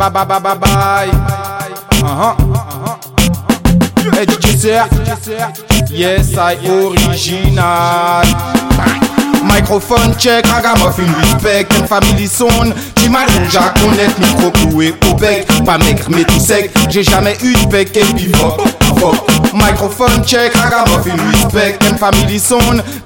bye bye bye bye bye. Uh-huh. Hey DJ yes I original. Microphone check, ragamuffin respect, une family son. J'imagine à connaître micro cloué au bec, pas maigre mais tout sec. J'ai jamais eu de bec et puis fuck, fuck. Microphone check, ragamuffin respect, une family son.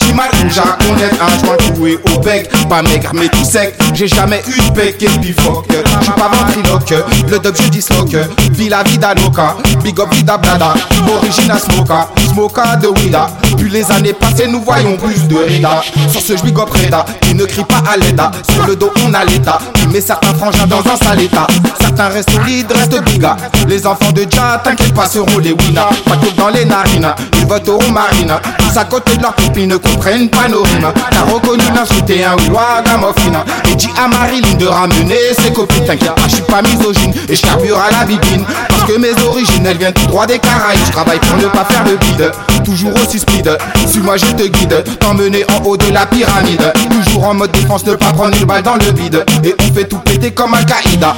J'imagine à connaître un joint cloué au bec, pas maigre mais tout sec. J'ai jamais eu de bec et puis fuck. J'suis pas ventriloque, le dub je disloque. Villa vida loca, big up vida blada. Original smoka, smoka de Wida. Plus les années passées, nous voyons plus de rida. Sur ce je big up Reda, qui ne crie pas à l'état. Sur le dos on a l'état, qui met certains frangins dans un sale état. Certains restent solides, restent biga. Les enfants de Dja, t'inquiète pas, seront les winners. Pas tout dans les narines, ils voteront marine. À côté de leurs copines ne comprennent pas nos rimes. T'as reconnu l'insulté un Willois gamophine. Et dis à Marilyn de ramener ses copines. T'inquiète pas, je suis pas misogyne et je carbure à la bibine. Parce que mes origines, elles viennent tout droit des Caraïbes. Je travaille pour ne pas faire le bide. Toujours aussi speed, suis-moi, je te guide. T'emmener en haut de la pyramide. Toujours en mode défense, ne pas prendre une balle dans le vide. Et on fait tout péter comme Al-Qaïda.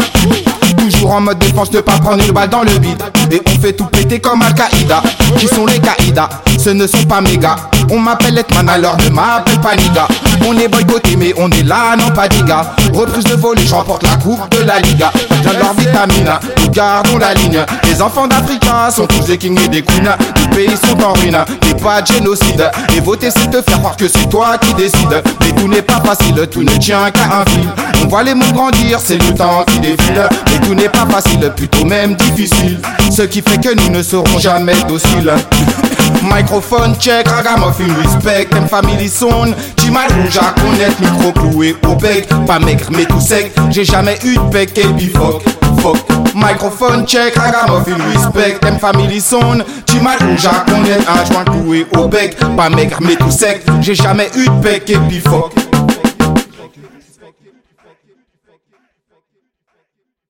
Toujours en mode défense, ne pas prendre une balle dans le vide. Et on fait tout péter comme Al-Qaïda. Qui sont les Qaïda? Ce ne sont pas méga. On m'appelle Etman alors ne m'appelle pas Niga. On est boycotté mais on est là, non pas diga. Reprise de volet, j'emporte la coupe de la Liga. Viens leur vitamine, nous gardons la ligne. Les enfants d'Africa sont tous des kings et des queens. Les pays sont en ruine, et pas de génocide. Et voter c'est te faire croire que c'est toi qui décides. Mais tout n'est pas facile, tout ne tient qu'à un fil. On voit les mots grandir, c'est le temps qui défile. Mais tout n'est pas facile, plutôt même difficile. Ce qui fait que nous ne serons jamais dociles. Microphone check, ragamuffin respect, M family son. J'imagine à connaître micro cloué au bec. Pas maigre mais tout sec, j'ai jamais eu de bec et puis fuck. Microphone check, ragamuffin respect, M family son. J'imagine à connaître un cloué au bec. Pas maigre mais tout sec, j'ai jamais eu de bec et fuck.